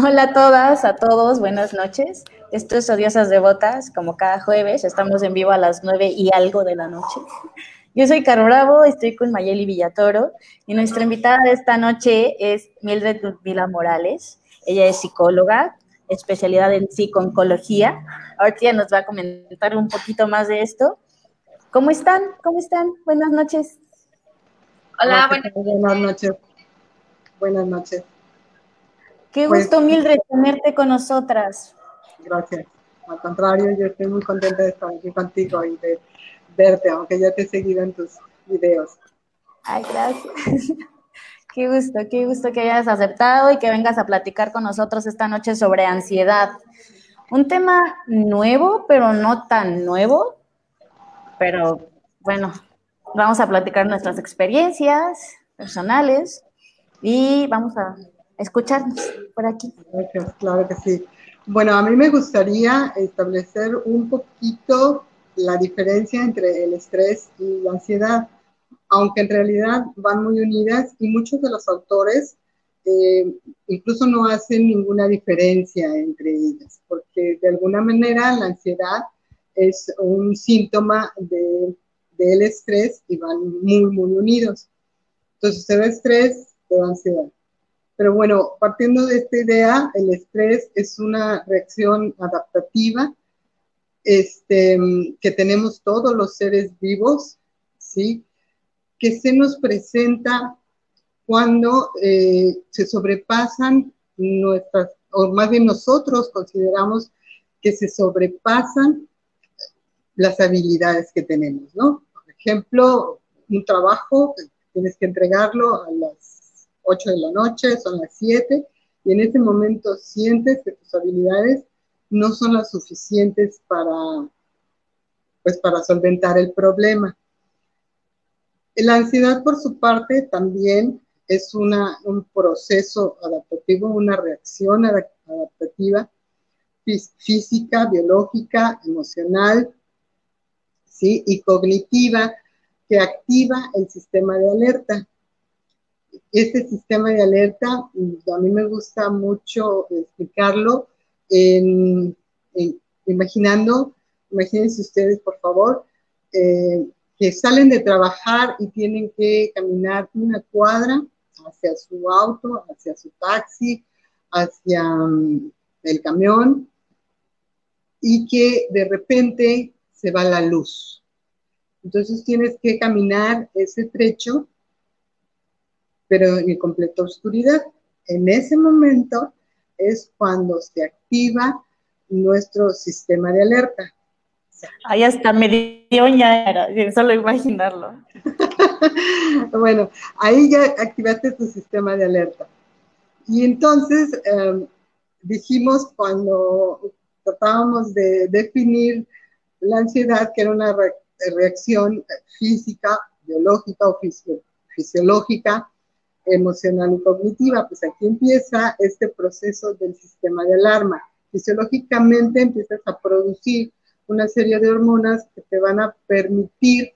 Hola a todas, a todos, buenas noches. Esto es Odiosas Devotas, como cada jueves, estamos en vivo a las nueve y algo de la noche. Yo soy Caro Bravo, estoy con Mayeli Villatoro y nuestra invitada de esta noche es Mildred Vila Morales. Ella es psicóloga, especialidad en psico-oncología. Ahorita ya nos va a comentar un poquito más de esto. ¿Cómo están? ¿Cómo están? Buenas noches. Hola, buenas, buenas noches. Buenas noches. Qué pues, gusto, Mildred, tenerte con nosotras. Gracias. Al contrario, yo estoy muy contenta de estar aquí contigo y de verte, aunque ya te he seguido en tus videos. Ay, gracias. Qué gusto, qué gusto que hayas aceptado y que vengas a platicar con nosotros esta noche sobre ansiedad. Un tema nuevo, pero no tan nuevo. Pero bueno, vamos a platicar nuestras experiencias personales y vamos a escucharnos por aquí. Gracias, claro que sí. Bueno, a mí me gustaría establecer un poquito la diferencia entre el estrés y la ansiedad, aunque en realidad van muy unidas y muchos de los autores eh, incluso no hacen ninguna diferencia entre ellas, porque de alguna manera la ansiedad es un síntoma de, del estrés y van muy, muy unidos. Entonces, se ve estrés, se ansiedad. Pero bueno, partiendo de esta idea, el estrés es una reacción adaptativa este, que tenemos todos los seres vivos, ¿sí? Que se nos presenta cuando eh, se sobrepasan nuestras, o más bien nosotros consideramos que se sobrepasan las habilidades que tenemos, ¿no? Por ejemplo, un trabajo, tienes que entregarlo a las 8 de la noche, son las 7, y en ese momento sientes que tus habilidades no son las suficientes para, pues, para solventar el problema. La ansiedad, por su parte, también es una, un proceso adaptativo, una reacción adaptativa física, biológica, emocional ¿sí? y cognitiva que activa el sistema de alerta este sistema de alerta, a mí me gusta mucho explicarlo en, imaginando, imagínense ustedes por favor, eh, que salen de trabajar y tienen que caminar una cuadra hacia su auto, hacia su taxi, hacia mm, el camión y que de repente se va la luz. Entonces tienes que caminar ese trecho pero en completa oscuridad. En ese momento es cuando se activa nuestro sistema de alerta. Ahí hasta me dio era, solo imaginarlo. bueno, ahí ya activaste tu sistema de alerta. Y entonces em, dijimos cuando tratábamos de definir la ansiedad, que era una reacción física, biológica o fisiológica emocional y cognitiva. Pues aquí empieza este proceso del sistema de alarma. Fisiológicamente empiezas a producir una serie de hormonas que te van a permitir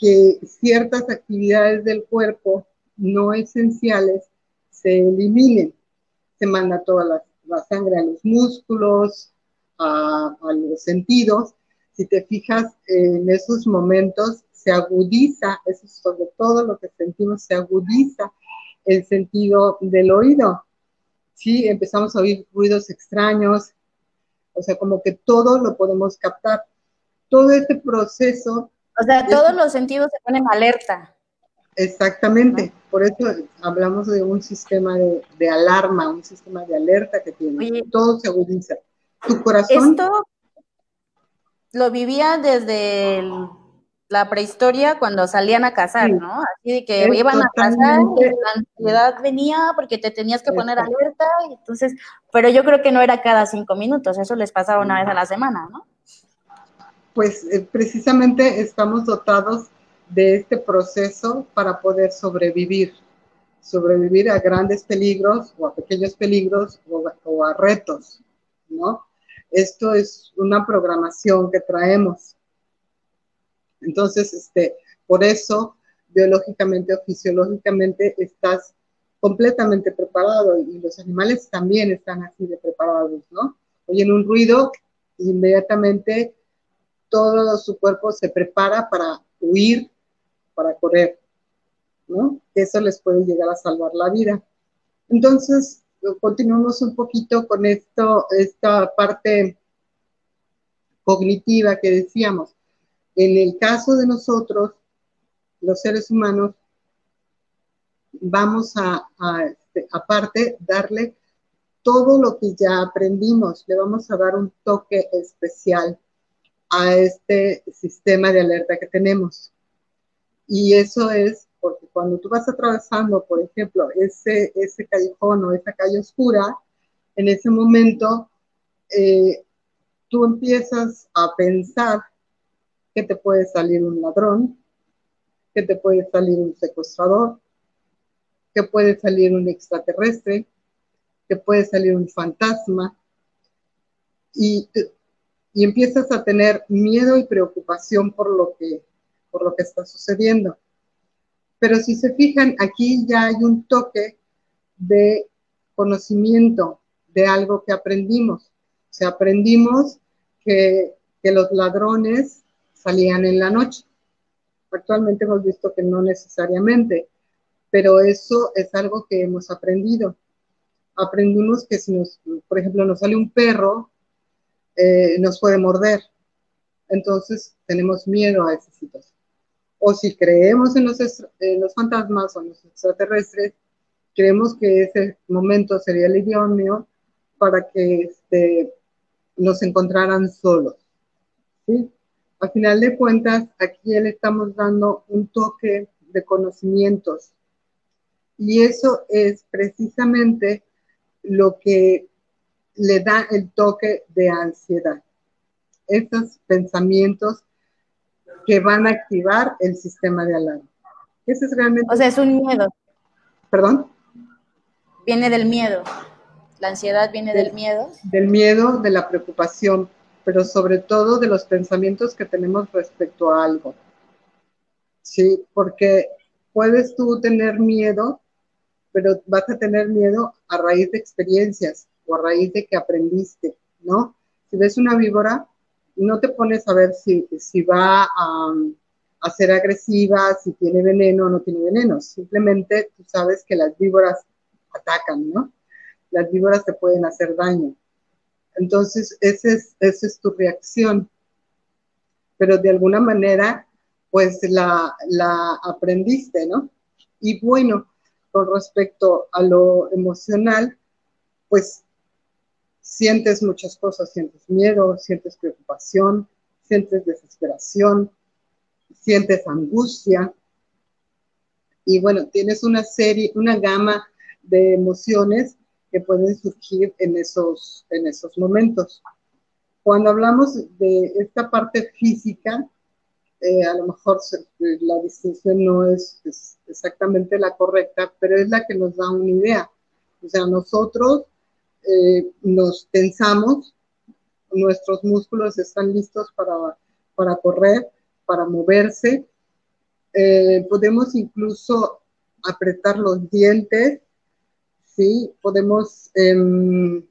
que ciertas actividades del cuerpo no esenciales se eliminen. Se manda toda la, sangre a los músculos, a, a los sentidos. Si te fijas en esos momentos, se agudiza, eso es sobre todo lo que sentimos, se agudiza el sentido del oído. Sí, empezamos a oír ruidos extraños, o sea, como que todo lo podemos captar. Todo este proceso. O sea, todos los sentidos se ponen alerta. Exactamente, por eso hablamos de un sistema de, alarma, un sistema de alerta que tiene. todo se agudiza. Tu corazón. Esto lo vivía desde la prehistoria cuando salían a cazar, Sí. ¿no? Así de que iban a cazar y la ansiedad venía porque te tenías que poner alerta, y entonces, pero yo creo que no era cada cinco minutos, eso les pasaba una vez a la semana, ¿no? Pues eh, precisamente estamos dotados de este proceso para poder sobrevivir, sobrevivir a grandes peligros o a pequeños peligros o, o a retos, ¿no? Esto es una programación que traemos. Entonces, este, por eso, biológicamente o fisiológicamente estás completamente preparado y los animales también están así de preparados, ¿no? Oyen un ruido, inmediatamente todo su cuerpo se prepara para huir, para correr, ¿no? Eso les puede llegar a salvar la vida. Entonces, continuamos un poquito con esto, esta parte cognitiva que decíamos. En el caso de nosotros, los seres humanos, vamos a, este, aparte, darle todo lo que ya aprendimos, le vamos a dar un toque especial a este sistema de alerta que tenemos. Y eso es porque cuando tú vas atravesando, por ejemplo, ese, ese callejón o esa calle oscura, en ese momento eh, tú empiezas a pensar que te puede salir un ladrón, que te puede salir un secuestrador, que puede salir un extraterrestre, que puede salir un fantasma, y, y empiezas a tener miedo y preocupación por lo que, por lo que está sucediendo. Pero si se fijan, aquí ya hay un toque de conocimiento de algo que aprendimos. O sea, aprendimos que, que los ladrones salían en la noche. Actualmente hemos visto que no necesariamente, pero eso es algo que hemos aprendido. Aprendimos que si nos, por ejemplo, nos sale un perro, eh, nos puede morder. Entonces tenemos miedo a esa situación. O si creemos en los, en los fantasmas o en los extraterrestres, creemos que ese momento sería el idóneo para que este, nos encontraran solos. ¿sí? A final de cuentas, aquí le estamos dando un toque de conocimientos. Y eso es precisamente lo que le da el toque de ansiedad. Esos pensamientos que van a activar el sistema de alarma. Ese es realmente... O sea, es un miedo. ¿Perdón? Viene del miedo. La ansiedad viene del miedo. Del miedo, de la preocupación, pero sobre todo de los pensamientos que tenemos respecto a algo. Sí, porque puedes tú tener miedo, pero vas a tener miedo a raíz de experiencias o a raíz de que aprendiste, ¿no? Si ves una víbora, no te pones a ver si, si va a, ser agresiva, si tiene veneno o no tiene veneno. Simplemente tú sabes que las víboras atacan, ¿no? Las víboras te pueden hacer daño. Entonces, esa es, esa es tu reacción. Pero de alguna manera, pues la, la aprendiste, ¿no? Y bueno, con respecto a lo emocional, pues sientes muchas cosas, sientes miedo, sientes preocupación, sientes desesperación, sientes angustia. Y bueno, tienes una serie, una gama de emociones que pueden surgir en esos, en esos momentos. Cuando hablamos de esta parte física, eh, a lo mejor la distinción no es, es, exactamente la correcta, pero es la que nos da una idea. O sea, nosotros eh, nos tensamos, nuestros músculos están listos para, para correr, para moverse, eh, podemos incluso apretar los dientes, ¿sí? Podemos eh,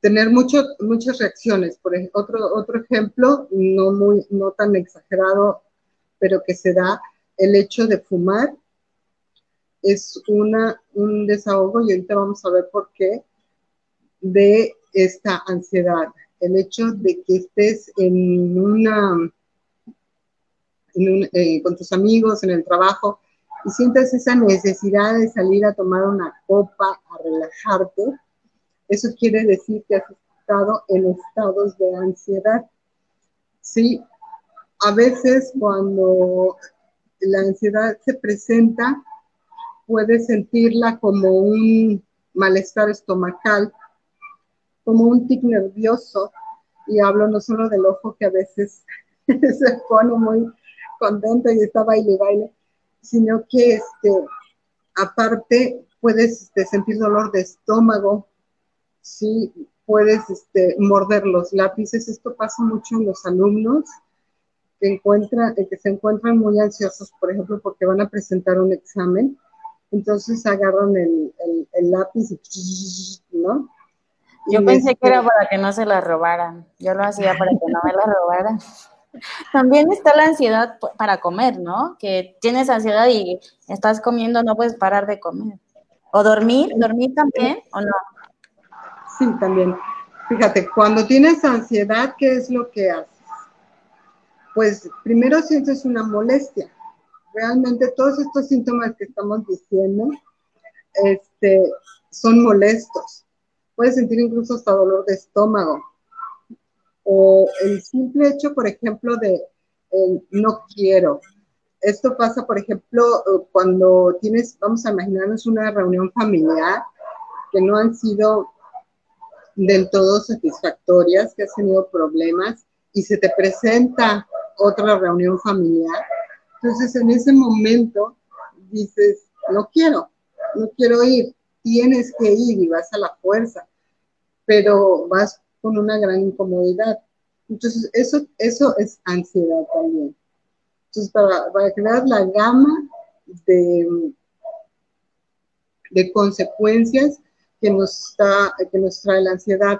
tener mucho, muchas reacciones. Por ejemplo, otro, otro ejemplo, no, muy, no tan exagerado, pero que se da el hecho de fumar. Es una, un desahogo, y ahorita vamos a ver por qué, de esta ansiedad. El hecho de que estés en una, eh, con tus amigos, en el trabajo, y sientas esa necesidad de salir a tomar una copa, a relajarte, eso quiere decir que has estado en estados de ansiedad. Sí, a veces cuando la ansiedad se presenta, puedes sentirla como un malestar estomacal, como un tic nervioso, y hablo no solo del ojo que a veces se pone muy contento y está baile y baile, sino que este, aparte puedes este, sentir dolor de estómago, sí, puedes este, morder los lápices. Esto pasa mucho en los alumnos que, encuentran, que se encuentran muy ansiosos, por ejemplo, porque van a presentar un examen. Entonces agarran el, el, lápiz y, ¿no? Yo pensé que era este para que no se la robaran. Yo lo hacía para que no me la robaran. También está la ansiedad para comer, ¿no? Que tienes ansiedad y estás comiendo, no puedes parar de comer. O dormir, dormir también o no. Sí, también. Fíjate, cuando tienes ansiedad, ¿qué es lo que haces? Pues primero sientes una molestia. Realmente todos estos síntomas que estamos diciendo este, son molestos. Puedes sentir incluso hasta dolor de estómago. O el simple hecho, por ejemplo, de no quiero. Esto pasa, por ejemplo, cuando tienes, vamos a imaginarnos una reunión familiar que no han sido del todo satisfactorias, que has tenido problemas y se te presenta otra reunión familiar. Entonces en ese momento dices, no quiero, no quiero ir, tienes que ir y vas a la fuerza, pero vas con una gran incomodidad. Entonces eso, eso es ansiedad también. Entonces para, para crear la gama de, de consecuencias que nos, está, que nos trae la ansiedad.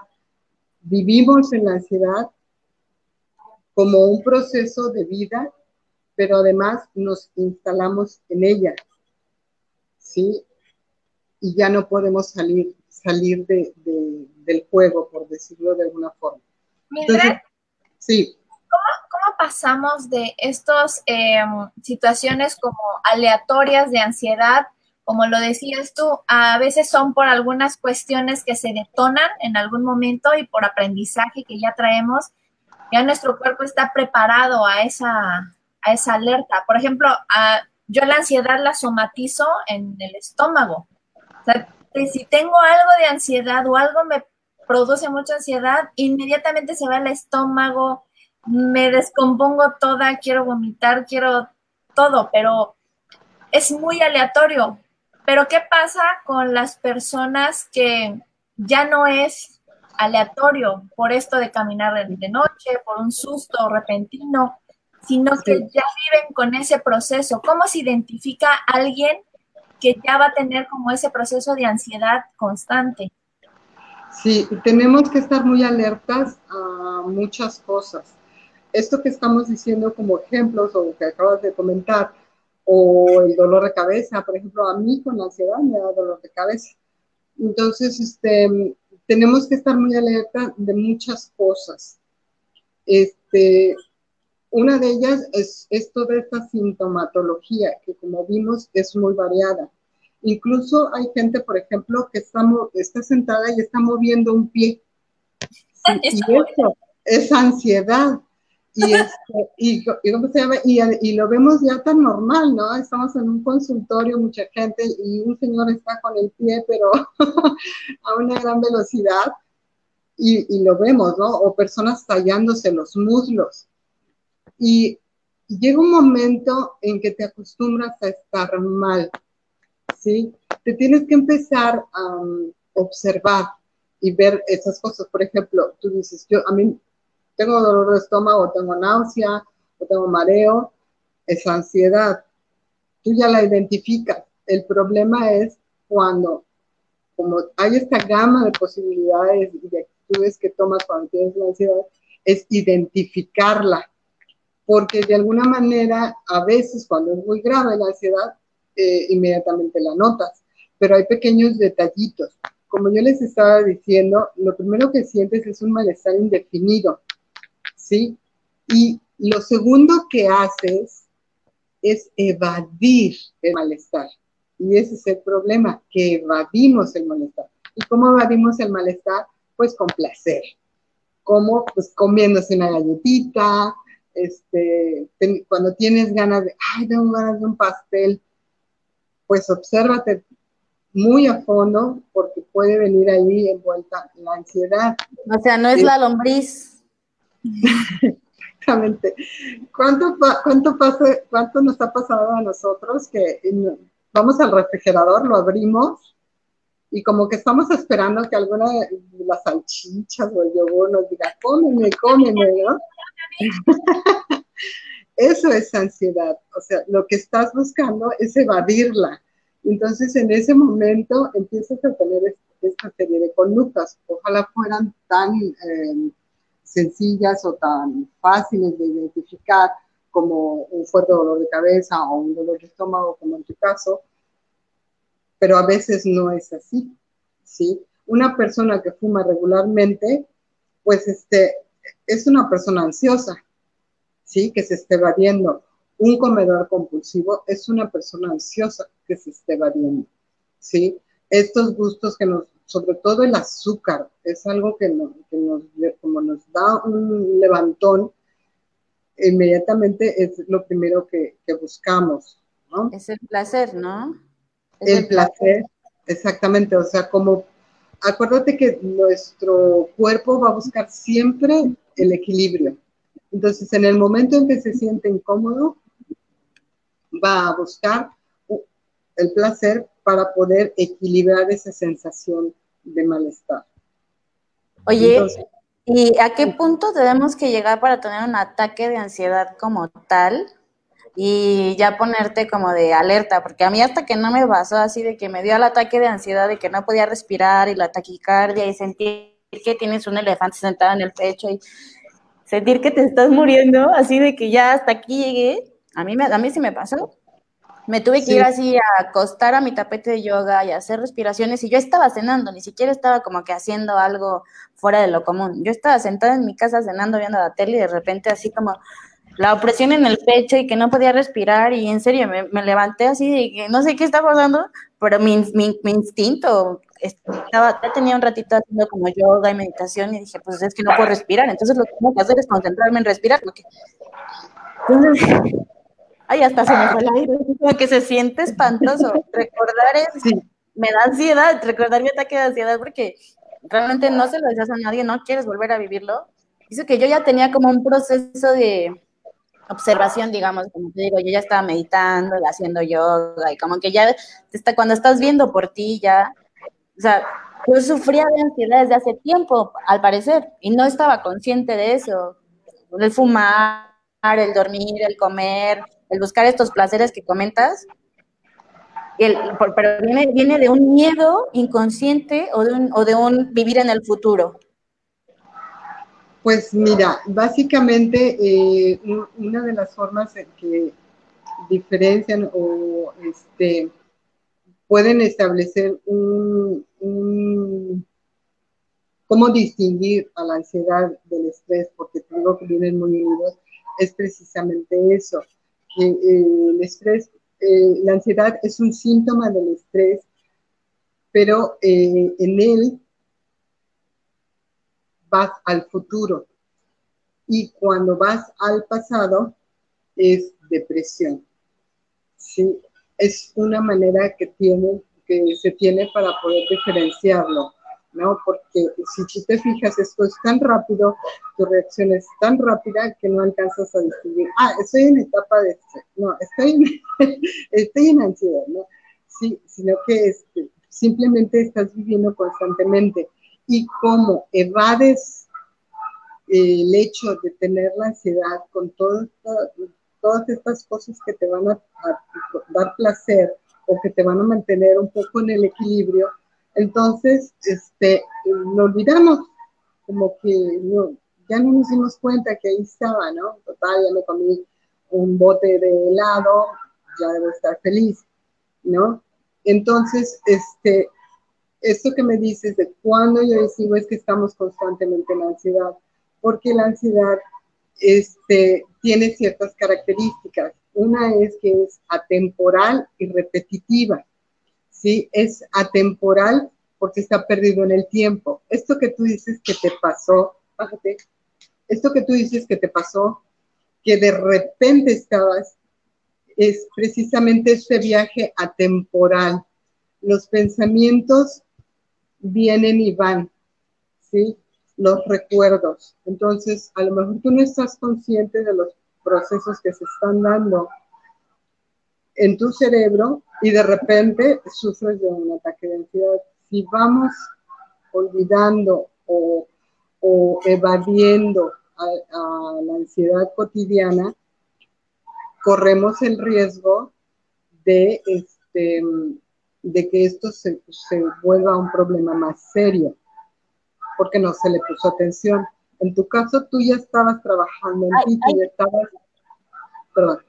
Vivimos en la ansiedad como un proceso de vida, pero además nos instalamos en ella, ¿sí? Y ya no podemos salir, salir de, del juego, por decirlo de alguna forma. Entonces, sí. ¿Cómo, pasamos de estas em, situaciones como aleatorias de ansiedad como lo decías tú, a veces son por algunas cuestiones que se detonan en algún momento y por aprendizaje que ya traemos, ya nuestro cuerpo está preparado a esa, a esa alerta. Por ejemplo, yo la ansiedad la somatizo en el estómago. O sea, si tengo algo de ansiedad o algo me produce mucha ansiedad, inmediatamente se va el estómago, me descompongo toda, quiero vomitar, quiero todo, pero es muy aleatorio. Pero ¿qué pasa con las personas que ya no es aleatorio por esto de caminar de noche, por un susto repentino, sino que ya viven con ese proceso? ¿Cómo se identifica alguien que ya va a tener como ese proceso de ansiedad constante? Sí, tenemos que estar muy alertas a muchas cosas. Esto que estamos diciendo como ejemplos o que acabas de comentar, o el dolor de cabeza. Por ejemplo, a mí con la ansiedad me da dolor de cabeza. Entonces, este, tenemos que estar muy alerta de muchas cosas. Este, una de ellas es, es toda esta sintomatología que como vimos es muy variada. Incluso hay gente, por ejemplo, que está, está sentada y está moviendo un pie. y eso es ansiedad. Y, este, y, y, lo vemos ya tan normal, ¿no? Estamos en un consultorio, mucha gente, y un señor está con el pie, pero a una gran velocidad, y, lo vemos, ¿no? O personas tallándose los muslos. Y llega un momento en que te acostumbras a estar mal, ¿sí? Te tienes que empezar a um, observar y ver esas cosas. Por ejemplo, tú dices, yo, a mí tengo dolor de estómago, tengo náusea, o tengo mareo, es ansiedad. Tú ya la identificas. El problema es cuando, como hay esta gama de posibilidades y de actitudes que tomas cuando tienes la ansiedad, es identificarla. Porque de alguna manera, a veces cuando es muy grave la ansiedad, eh, inmediatamente la notas. Pero hay pequeños detallitos. Como yo les estaba diciendo, lo primero que sientes es un malestar indefinido ¿sí? Y lo segundo que haces es evadir el malestar. Y ese es el problema, que evadimos el malestar. ¿Y cómo evadimos el malestar? Pues con placer. Como pues comiéndose una galletita, este, cuando tienes ganas de, ay, tengo ganas de un pastel, pues obsérvate muy a fondo porque puede venir ahí envuelta la ansiedad. O sea, no es la lombriz. Exactamente. ¿Cuánto, cuánto, ¿Cuánto nos ha pasado a nosotros que vamos al refrigerador, lo abrimos y como que estamos esperando que alguna de las salchichas o el yogur nos diga, cómeme, cómeme, ¿no? Eso es ansiedad. O sea, lo que estás buscando es evadirla. Entonces, en ese momento empiezas a tener esta serie de conductas. Ojalá fueran tan eh, sencillas o tan fáciles de identificar como un fuerte dolor de cabeza o un dolor de estómago, como en tu caso, pero a veces no es así, ¿sí? Una persona que fuma regularmente, pues este, es una persona ansiosa, ¿sí? Que se esté evadiendo. Un comedor compulsivo es una persona ansiosa que se esté evadiendo, ¿sí? Estos gustos que nos sobre todo el azúcar, es algo que, nos, como nos da un levantón, inmediatamente es lo primero que, buscamos, ¿no? Es el placer, ¿no? el, placer, exactamente, o sea, como, acuérdate que nuestro cuerpo va a buscar siempre el equilibrio. Entonces, en el momento en que se siente incómodo, va a buscar el placer para poder equilibrar esa sensación de malestar. Oye, ¿y a qué punto tenemos que llegar para tener un ataque de ansiedad como tal? Y ya ponerte como de alerta, porque a mí hasta que no me pasó así de que me dio el ataque de ansiedad, de que no podía respirar y la taquicardia y sentir que tienes un elefante sentado en el pecho y sentir que te estás muriendo, así de que ya hasta aquí llegué, a mí, a mí sí me pasó. Me tuve que ir así a acostar a mi tapete de yoga y hacer respiraciones y yo estaba cenando, ni siquiera estaba como que haciendo algo fuera de lo común. Yo estaba sentada en mi casa cenando, viendo la tele y de repente así como la opresión en el pecho y que no podía respirar y en serio me, levanté así de que no sé qué está pasando, pero mi, mi, instinto estaba, ya tenía un ratito haciendo como yoga y meditación y dije, pues es que no puedo respirar, entonces lo que tengo que hacer es concentrarme en respirar. Porque... Entonces, Ay, hasta se me fue el aire, como que se siente espantoso. Recordar es, me da ansiedad, recordar mi ataque de ansiedad porque realmente no se lo deseas a nadie, no quieres volver a vivirlo. Dice que yo ya tenía como un proceso de observación, digamos, como te digo, yo ya estaba meditando, haciendo yoga y como que ya está, cuando estás viendo por ti ya, o sea, yo sufría de ansiedad desde hace tiempo, al parecer, y no estaba consciente de eso. El fumar, el dormir, el comer, el buscar estos placeres que comentas, pero viene, viene de un miedo inconsciente o de, un, o de un vivir en el futuro. Pues mira, básicamente eh, una de las formas en que diferencian o este, pueden establecer un, cómo distinguir a la ansiedad del estrés, porque te digo que vienen muy unidos, es precisamente eso. Eh, el estrés, eh, la ansiedad es un síntoma del estrés, pero eh, en él vas al futuro y cuando vas al pasado es depresión. ¿sí? Es una manera que, tiene, que se tiene para poder diferenciarlo. ¿no? Porque si tú te fijas, esto es tan rápido, tu reacción es tan rápida que no alcanzas a distinguir, ah, estoy en etapa de no, estoy en, estoy en ansiedad, ¿no? Sí, sino que este, simplemente estás viviendo constantemente. Y como evades el hecho de tener la ansiedad con todas estas cosas que te van a dar placer o que te van a mantener un poco en el equilibrio, entonces, este, lo olvidamos, como que ya no nos dimos cuenta que ahí estaba, ¿no? Total, ya me comí un bote de helado, ya debo estar feliz, ¿no? Entonces, este, esto que me dices de cuando yo decido es que estamos constantemente en ansiedad, porque la ansiedad este, tiene ciertas características. Una es que es atemporal y repetitiva. ¿sí? Es atemporal porque está perdido en el tiempo. Esto que tú dices que te pasó, esto que tú dices que te pasó, que de repente estabas, es precisamente este viaje atemporal. Los pensamientos vienen y van, ¿sí? Los recuerdos. Entonces, a lo mejor tú no estás consciente de los procesos que se están dando en tu cerebro y de repente sufres de un ataque de ansiedad. Si vamos olvidando o, evadiendo a, la ansiedad cotidiana, corremos el riesgo de, este, de que esto se, se vuelva un problema más serio, porque no se le puso atención. En tu caso, tú ya estabas trabajando en ti, tú ya estabas... Perdón.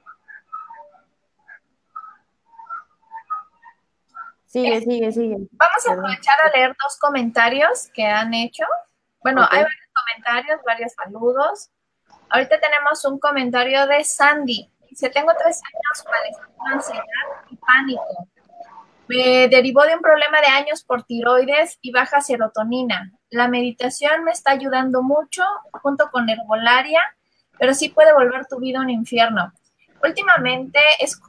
Sigue, sigue, sigue. Vamos a aprovechar a leer dos comentarios que han hecho. Bueno, hay varios comentarios, varios saludos. Ahorita tenemos un comentario de Sandy. Dice, tengo tres años padeciendo ansiedad y pánico. Me derivó de un problema de años por tiroides y baja serotonina. La meditación me está ayudando mucho junto con herbolaria, pero sí puede volver tu vida un infierno. Últimamente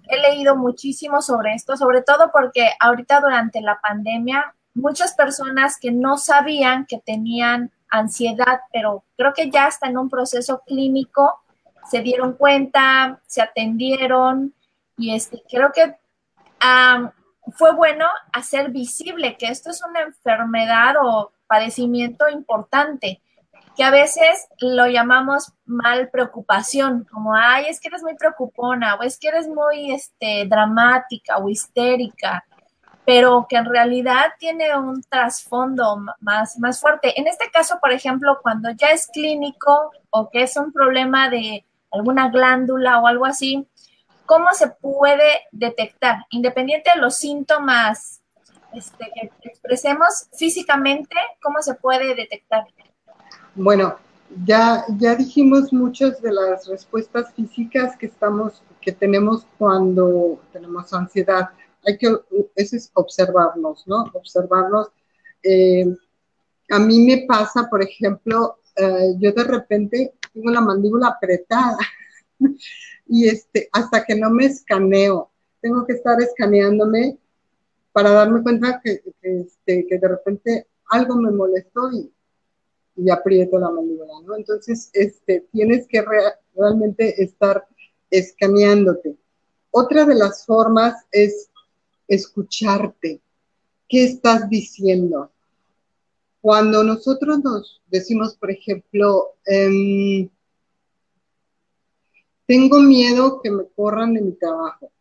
he leído muchísimo sobre esto, sobre todo porque ahorita durante la pandemia muchas personas que no sabían que tenían ansiedad, pero creo que ya está en un proceso clínico, se dieron cuenta, se atendieron y este, creo que fue bueno hacer visible que esto es una enfermedad o padecimiento importante que a veces lo llamamos mal preocupación, como, ay, es que eres muy preocupona, o es que eres muy este, dramática o histérica, pero que en realidad tiene un trasfondo más, más fuerte. En este caso, por ejemplo, cuando ya es clínico o que es un problema de alguna glándula o algo así, ¿cómo se puede detectar? Independiente de los síntomas este, que expresemos físicamente, ¿cómo se puede detectar? Bueno, ya, ya dijimos muchas de las respuestas físicas que estamos, que tenemos cuando tenemos ansiedad. Hay que, eso es observarnos, ¿no? Observarnos. Eh, a mí me pasa, por ejemplo, eh, yo de repente tengo la mandíbula apretada y este, hasta que no me escaneo, tengo que estar escaneándome para darme cuenta que, este, que de repente algo me molestó y, y aprieto la mandíbula, ¿no? Entonces, este, tienes que realmente estar escaneándote. Otra de las formas es escucharte. ¿Qué estás diciendo? Cuando nosotros nos decimos, por ejemplo, em, tengo miedo que me corran de mi trabajo,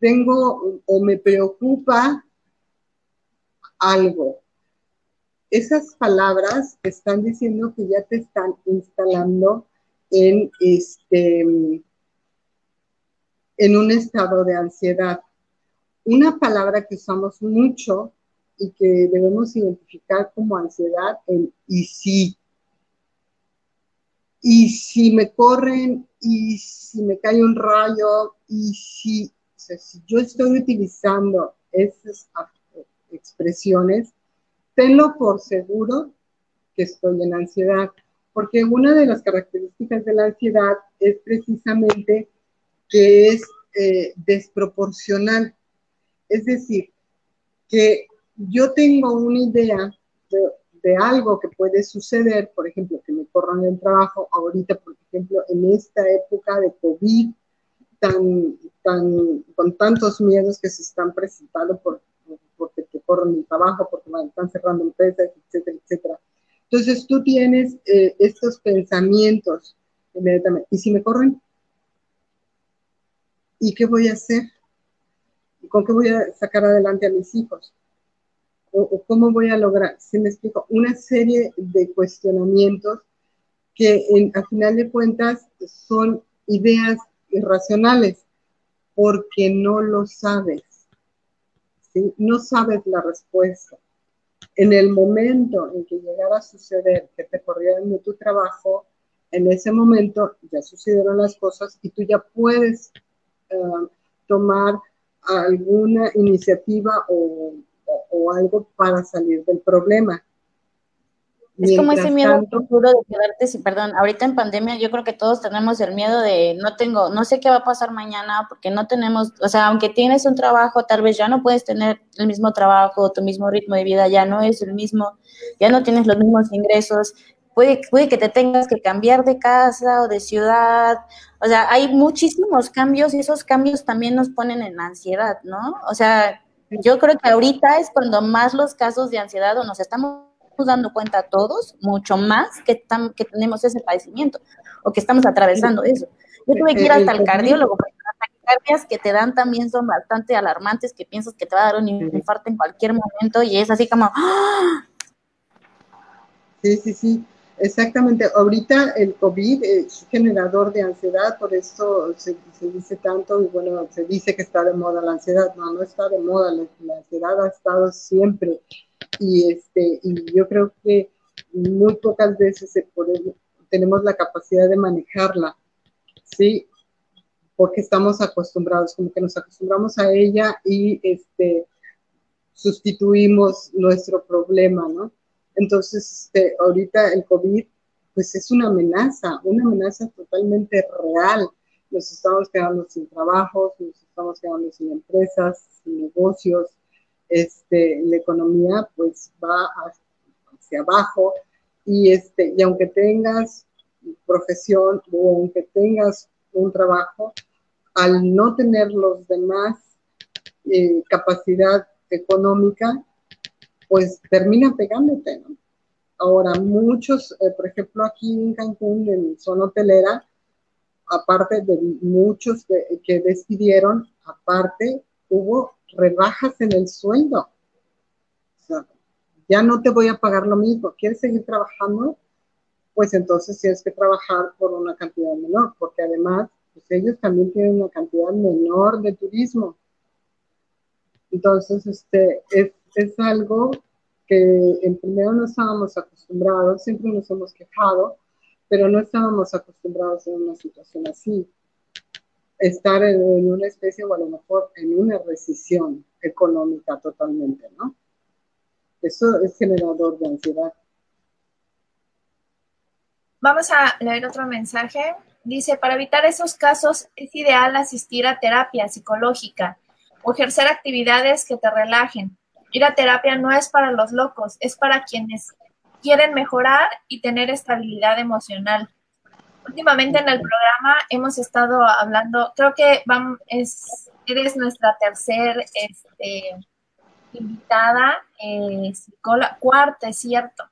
tengo o me preocupa algo, esas palabras están diciendo que ya te están instalando en, este, en un estado de ansiedad. Una palabra que usamos mucho y que debemos identificar como ansiedad en y si. Y si me corren, y si me cae un rayo, y si, si yo estoy utilizando esas expresiones, tenlo por seguro que estoy en ansiedad, porque una de las características de la ansiedad es precisamente que es eh, desproporcional. Es decir, que yo tengo una idea de, algo que puede suceder, por ejemplo, que me corran el trabajo ahorita, por ejemplo, en esta época de COVID, tan, tan, con tantos miedos que se están presentando por porque te corren el trabajo, porque están cerrando empresas, etcétera, etcétera. Entonces tú tienes eh, estos pensamientos inmediatamente. ¿Y si me corren? ¿Y qué voy a hacer? ¿Con qué voy a sacar adelante a mis hijos? ¿O, cómo voy a lograr? Si me explico, una serie de cuestionamientos que en, a final de cuentas son ideas irracionales porque no lo sabes no sabes la respuesta. En el momento en que llegara a suceder que te corrieran de tu trabajo, en ese momento ya sucedieron las cosas y tú ya puedes eh, tomar alguna iniciativa o, algo para salir del problema. Es como ese miedo futuro de quedarte sin, perdón, ahorita en pandemia yo creo que todos tenemos el miedo de no tengo, no sé qué va a pasar mañana porque no tenemos, o sea, aunque tienes un trabajo, tal vez ya no puedes tener el mismo trabajo, tu mismo ritmo de vida ya no es el mismo, ya no tienes los mismos ingresos, puede, puede que te tengas que cambiar de casa o de ciudad, o sea, hay muchísimos cambios y esos cambios también nos ponen en ansiedad, ¿no? O sea, yo creo que ahorita es cuando más los casos de ansiedad o nos estamos dando cuenta todos, mucho más que, que tenemos ese padecimiento o que estamos atravesando eso. Yo tuve que ir hasta el cardiólogo porque las taquicardias que te dan también son bastante alarmantes, que piensas que te va a dar un infarto en cualquier momento y es así como... ¡ah! Sí, sí, sí, exactamente. Ahorita el COVID es generador de ansiedad, por eso se, dice tanto, y bueno, se dice que está de moda la ansiedad. No, no está de moda, la ansiedad ha estado siempre y, este, y yo creo que muy pocas veces tenemos la capacidad de manejarla, ¿sí? Porque estamos acostumbrados, como que nos acostumbramos a ella y este, sustituimos nuestro problema, ¿no? Entonces, este, ahorita el COVID, pues es una amenaza, una amenaza totalmente real. Nos estamos quedando sin trabajos, nos estamos quedando sin empresas, sin negocios, este, la economía pues va hacia abajo y, este, y aunque tengas profesión o aunque tengas un trabajo, al no tener los demás eh, capacidad económica, pues termina pegándote, ¿no? Ahora, muchos, eh, por ejemplo, aquí en Cancún, en zona hotelera, aparte de muchos que despidieron, aparte hubo rebajas en el sueldo. ya no te voy a pagar lo mismo. ¿Quieres seguir trabajando? Pues entonces tienes que trabajar por una cantidad menor, porque además pues ellos también tienen una cantidad menor de turismo. Entonces, este, es, es algo que en primero no estábamos acostumbrados, siempre nos hemos quejado, pero no estábamos acostumbrados a una situación así estar en, una especie o a lo mejor en una recesión económica totalmente, ¿no? Eso es generador de ansiedad. Vamos a leer otro mensaje. Dice, para evitar esos casos es ideal asistir a terapia psicológica o ejercer actividades que te relajen. Ir a terapia no es para los locos, es para quienes quieren mejorar y tener estabilidad emocional. Últimamente en el programa hemos estado hablando, creo que es, eres nuestra tercera este, invitada, eh, cuarta, es cierto,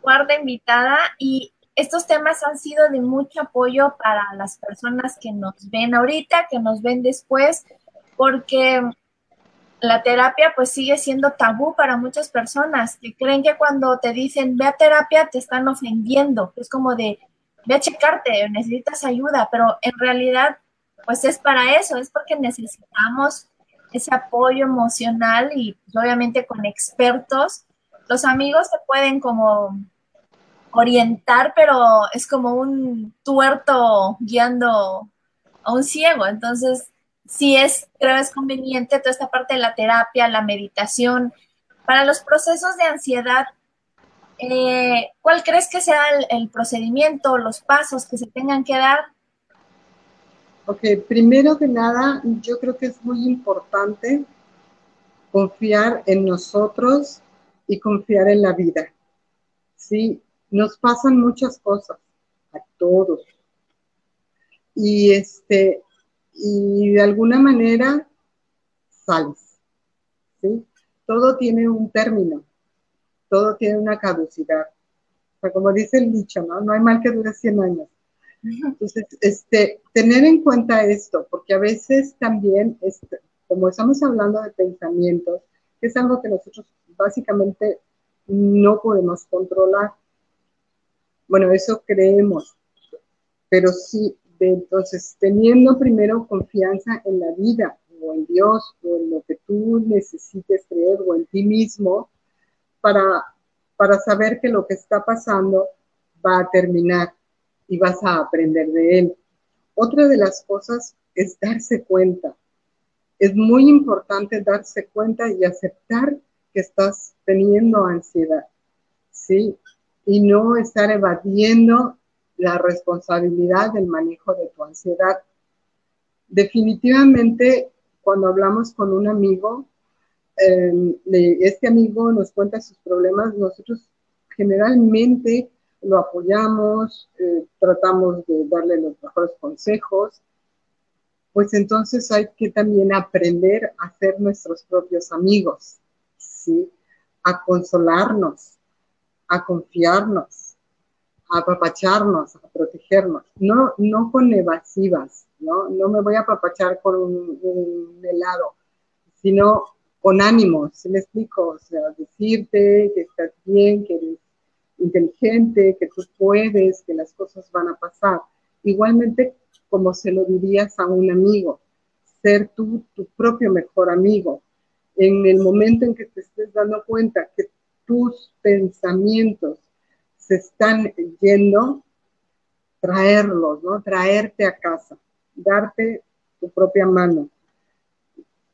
cuarta invitada y estos temas han sido de mucho apoyo para las personas que nos ven ahorita, que nos ven después, porque la terapia pues sigue siendo tabú para muchas personas que creen que cuando te dicen ve a terapia te están ofendiendo, es como de ve a checarte, necesitas ayuda, pero en realidad, pues es para eso, es porque necesitamos ese apoyo emocional y pues, obviamente con expertos. Los amigos se pueden como orientar, pero es como un tuerto guiando a un ciego. Entonces, sí es, creo es conveniente toda esta parte de la terapia, la meditación. Para los procesos de ansiedad, eh, ¿Cuál crees que sea el, procedimiento, los pasos que se tengan que dar? Ok, primero que nada, yo creo que es muy importante confiar en nosotros y confiar en la vida. Sí, nos pasan muchas cosas a todos. Y este, y de alguna manera sales. ¿sí? Todo tiene un término todo tiene una caducidad. O sea, como dice el dicho, ¿no? No hay mal que dure 100 años. Entonces, este, tener en cuenta esto, porque a veces también, este, como estamos hablando de pensamientos, es algo que nosotros básicamente no podemos controlar. Bueno, eso creemos, pero sí, entonces, teniendo primero confianza en la vida o en Dios o en lo que tú necesites creer o en ti mismo, para, para saber que lo que está pasando va a terminar y vas a aprender de él. Otra de las cosas es darse cuenta. Es muy importante darse cuenta y aceptar que estás teniendo ansiedad. ¿sí? y no estar evadiendo la responsabilidad del manejo de tu ansiedad. Definitivamente, cuando hablamos con un amigo, eh, este amigo nos cuenta sus problemas, nosotros generalmente lo apoyamos, eh, tratamos de darle los mejores consejos, pues entonces hay que también aprender a ser nuestros propios amigos, ¿sí? A consolarnos, a confiarnos, a apapacharnos, a protegernos, no, no con evasivas, ¿no? No me voy a apapachar con un, helado, sino con ánimo, si me explico? O sea, decirte que estás bien, que eres inteligente, que tú puedes, que las cosas van a pasar. Igualmente como se lo dirías a un amigo, ser tú tu propio mejor amigo. En el momento en que te estés dando cuenta que tus pensamientos se están yendo, traerlos, ¿no? Traerte a casa, darte tu propia mano.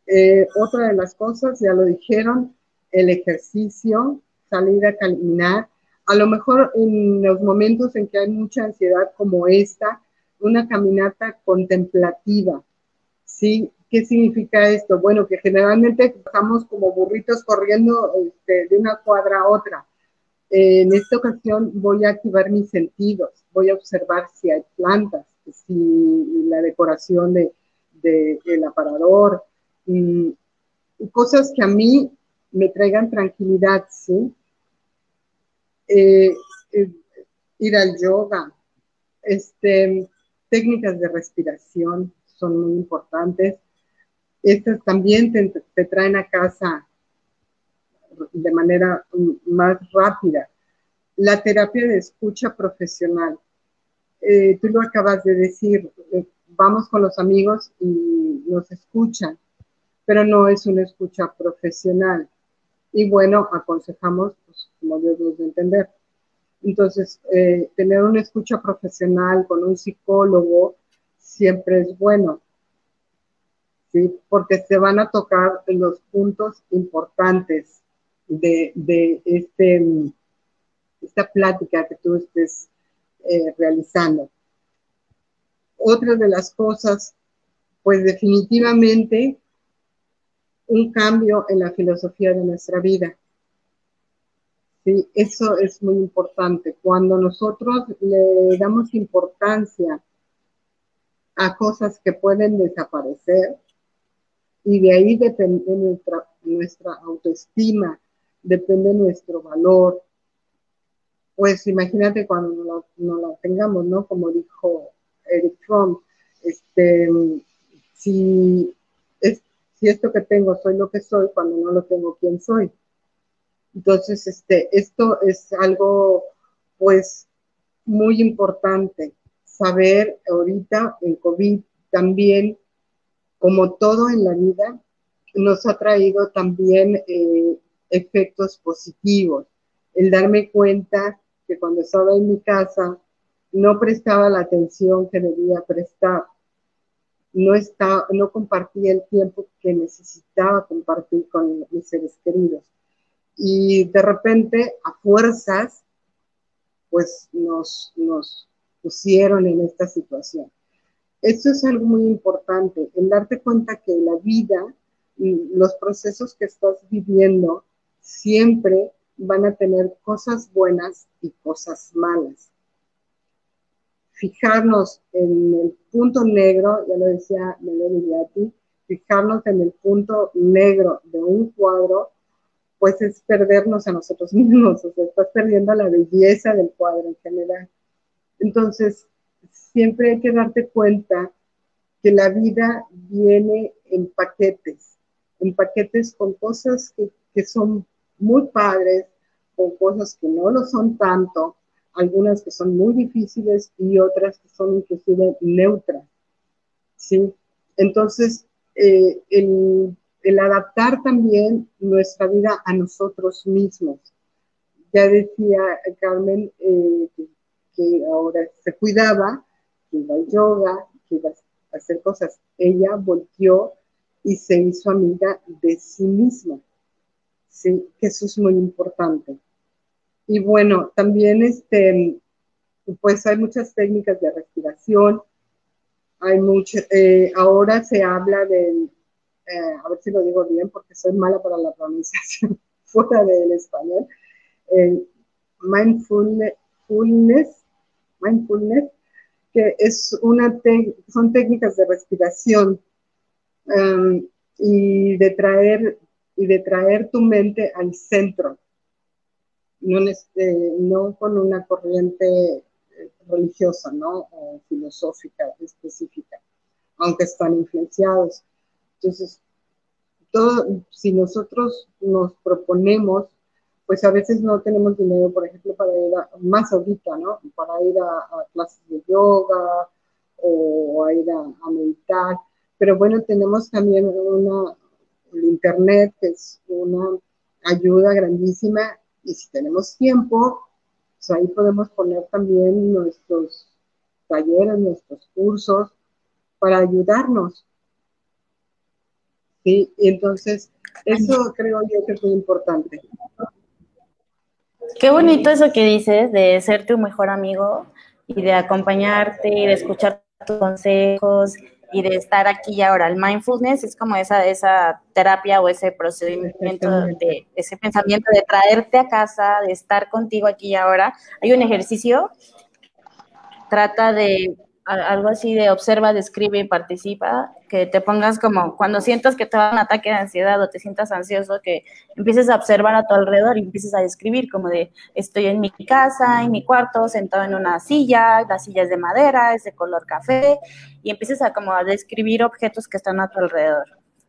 Eh, otra de las cosas, ya lo dijeron, el ejercicio, salir a caminar. A lo mejor en los momentos en que hay mucha ansiedad como esta, una caminata contemplativa. ¿Sí? ¿Qué significa esto? Bueno, que generalmente estamos como burritos corriendo este, de una cuadra a otra. En esta ocasión voy a activar mis sentidos, voy a observar si hay plantas, si la decoración de, del aparador, y, cosas que a mí me traigan tranquilidad, ¿sí? Eh, eh, ir al yoga, este, técnicas de respiración son muy importantes. Estas también te, traen a casa de manera más rápida. La terapia de escucha profesional. Eh, tú lo acabas de decir, eh, vamos con los amigos y nos escuchan, pero no es una escucha profesional. Y bueno, aconsejamos, pues, como debemos de entender, entonces, eh, tener una escucha profesional con un psicólogo siempre es bueno, ¿sí? porque se van a tocar los puntos importantes de, este, esta plática que tú estés eh, realizando. Otra de las cosas, pues definitivamente un cambio en la filosofía de nuestra vida. Sí, eso es muy importante. Cuando nosotros le damos importancia a cosas que pueden desaparecer y de ahí depende nuestra, nuestra autoestima, depende nuestro valor. Pues imagínate cuando no lo, tengamos, ¿no? Como dijo Eric Fromm, este, si, es, si esto que tengo soy lo que soy, cuando no lo tengo, ¿quién soy? Entonces, este, esto es algo, pues, muy importante. Saber ahorita en COVID también, como todo en la vida, nos ha traído también eh, efectos positivos. El darme cuenta que cuando estaba en mi casa no prestaba la atención que debía prestar. No, estaba, no compartía el tiempo que necesitaba compartir con mis seres queridos y de repente a fuerzas pues nos, nos pusieron en esta situación. Esto es algo muy importante, el darte cuenta que la vida, los procesos que estás viviendo, siempre van a tener cosas buenas y cosas malas. Fijarnos en el punto negro, ya lo decía Melody ti fijarnos en el punto negro de un cuadro pues es perdernos a nosotros mismos, o sea, estás perdiendo la belleza del cuadro en general. Entonces, siempre hay que darte cuenta que la vida viene en paquetes, en paquetes con cosas que, que son muy padres, con cosas que no lo son tanto, algunas que son muy difíciles y otras que son inclusive neutras. ¿sí? Entonces, eh, el el adaptar también nuestra vida a nosotros mismos. Ya decía Carmen eh, que, ahora se cuidaba, que iba al yoga, que iba a hacer cosas. Ella volteó y se hizo amiga de sí misma. Sí, que eso es muy importante. Y bueno, también este, pues hay muchas técnicas de respiración. Hay mucho, eh, ahora se habla del, eh, a ver si lo digo bien porque soy mala para la pronunciación fuera del español, mindfulness, mindfulness, que es una son técnicas de respiración um, y de traer y de traer tu mente al centro, no, este, no con una corriente eh, religiosa, ¿no? O filosófica específica, aunque están influenciados. Entonces, todo, si nosotros nos proponemos, pues a veces no tenemos dinero, por ejemplo, para ir a, más ahorita, ¿no? Para ir a, clases de yoga o a ir a, meditar. Pero bueno, tenemos también una, el Internet, que es una ayuda grandísima, y si tenemos tiempo, pues ahí podemos poner también nuestros talleres, nuestros cursos, para ayudarnos. Sí, entonces, eso creo yo que es muy importante. Qué bonito eso que dices de ser tu mejor amigo y de acompañarte y de escuchar tus consejos y de estar aquí y ahora. El mindfulness es como esa, esa terapia o ese procedimiento de ese pensamiento de traerte a casa, de estar contigo aquí y ahora. Hay un ejercicio, trata de algo así de observa, describe y participa, que te pongas como cuando sientas que te va un ataque de ansiedad o te sientas ansioso, que empieces a observar a tu alrededor y empieces a describir como de estoy en mi casa, en mi cuarto, sentado en una silla, la silla es de madera, es de color café, y empieces a como a describir objetos que están a tu alrededor.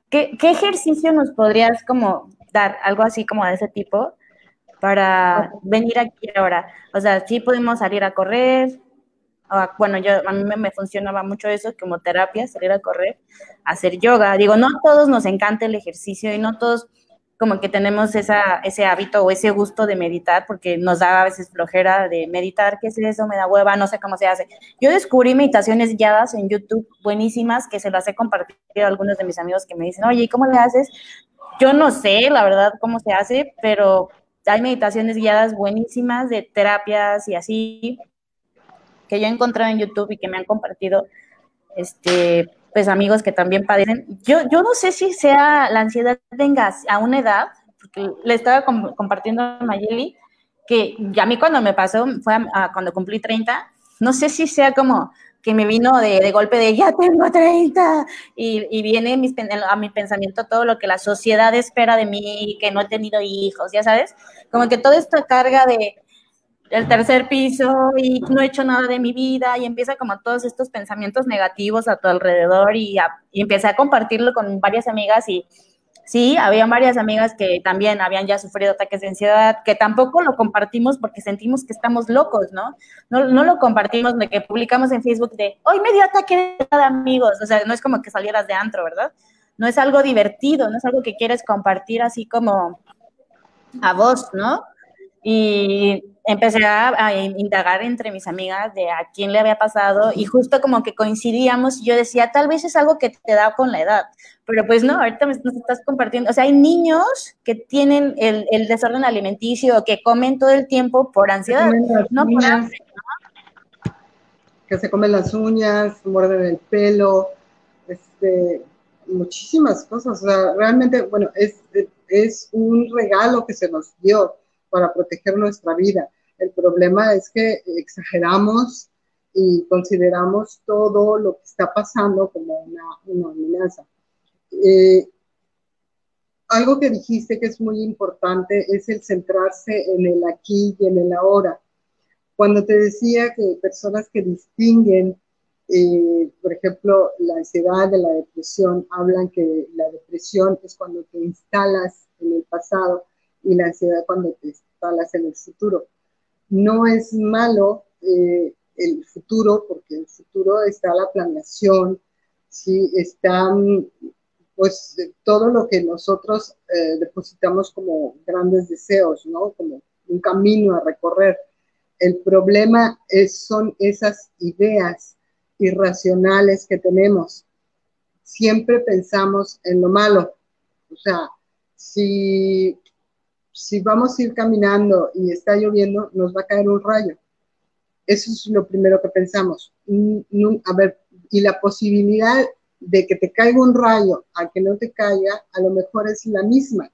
¿Qué, qué ejercicio nos podrías como dar? Algo así como de ese tipo para venir aquí ahora. O sea, sí podemos salir a correr, bueno, yo, a mí me, funcionaba mucho eso como terapia, salir a correr, hacer yoga. Digo, no a todos nos encanta el ejercicio y no todos como que tenemos esa, ese hábito o ese gusto de meditar, porque nos da a veces flojera de meditar, ¿qué es eso? Me da hueva, no sé cómo se hace. Yo descubrí meditaciones guiadas en YouTube buenísimas que se las he compartido a algunos de mis amigos que me dicen, oye, ¿cómo le haces? Yo no sé, la verdad, cómo se hace, pero hay meditaciones guiadas buenísimas de terapias y así, que yo he encontrado en YouTube y que me han compartido este, pues amigos que también padecen. Yo, yo no sé si sea la ansiedad venga a una edad, porque le estaba compartiendo a Mayeli, que a mí cuando me pasó, fue cuando cumplí 30, no sé si sea como que me vino de, golpe de ya tengo 30 y, y viene a mi pensamiento todo lo que la sociedad espera de mí, que no he tenido hijos, ya sabes, como que toda esta carga de, el tercer piso y no he hecho nada de mi vida y empieza como todos estos pensamientos negativos a tu alrededor y, empecé a compartirlo con varias amigas y sí, había varias amigas que también habían ya sufrido ataques de ansiedad, que tampoco lo compartimos porque sentimos que estamos locos, ¿no? No, no lo compartimos de que publicamos en Facebook de hoy me dio ataque de amigos, o sea, no es como que salieras de antro, ¿verdad? No es algo divertido, no es algo que quieres compartir así como a vos, ¿no? Y empecé a, indagar entre mis amigas de a quién le había pasado y justo como que coincidíamos y yo decía, tal vez es algo que te da con la edad, pero pues no, ahorita nos estás compartiendo, o sea, hay niños que tienen el, desorden alimenticio, que comen todo el tiempo por ansiedad, no por Que se comen las uñas, muerden el pelo, este, muchísimas cosas, o sea, realmente, bueno, es, es un regalo que se nos dio para proteger nuestra vida. El problema es que exageramos y consideramos todo lo que está pasando como una, una amenaza. Eh, algo que dijiste que es muy importante es el centrarse en el aquí y en el ahora. Cuando te decía que personas que distinguen, eh, por ejemplo, la ansiedad de la depresión, hablan que la depresión es cuando te instalas en el pasado y la ansiedad cuando te instalas en el futuro. No es malo eh, el futuro, porque el futuro está la planeación, ¿sí? está pues todo lo que nosotros eh, depositamos como grandes deseos, ¿no? Como un camino a recorrer. El problema es, son esas ideas irracionales que tenemos. Siempre pensamos en lo malo. O sea, si si vamos a ir caminando y está lloviendo, nos va a caer un rayo. Eso es lo primero que pensamos. A ver, y la posibilidad de que te caiga un rayo a que no te caiga, a lo mejor es la misma,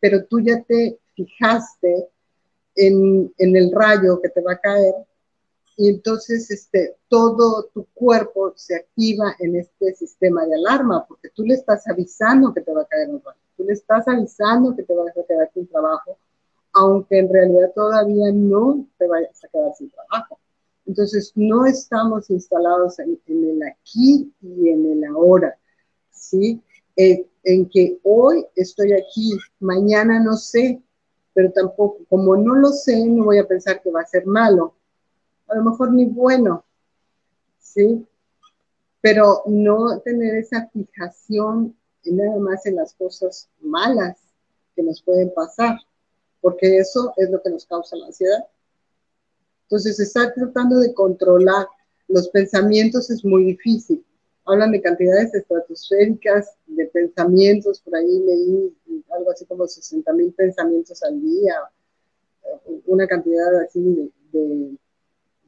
pero tú ya te fijaste en, el rayo que te va a caer y entonces este, todo tu cuerpo se activa en este sistema de alarma, porque tú le estás avisando que te va a caer un rayo, tú le estás avisando que te vas a quedar sin trabajo, aunque en realidad todavía no te vayas a quedar sin trabajo. Entonces, no estamos instalados en, el aquí y en el ahora, ¿sí? En, en que hoy estoy aquí, mañana no sé, pero tampoco, como no lo sé, no voy a pensar que va a ser malo, a lo mejor ni bueno, ¿sí? Pero no tener esa fijación nada más en las cosas malas que nos pueden pasar, porque eso es lo que nos causa la ansiedad. Entonces, estar tratando de controlar los pensamientos es muy difícil. Hablan de cantidades estratosféricas de pensamientos, por ahí leí algo así como 60 mil pensamientos al día, una cantidad así de, de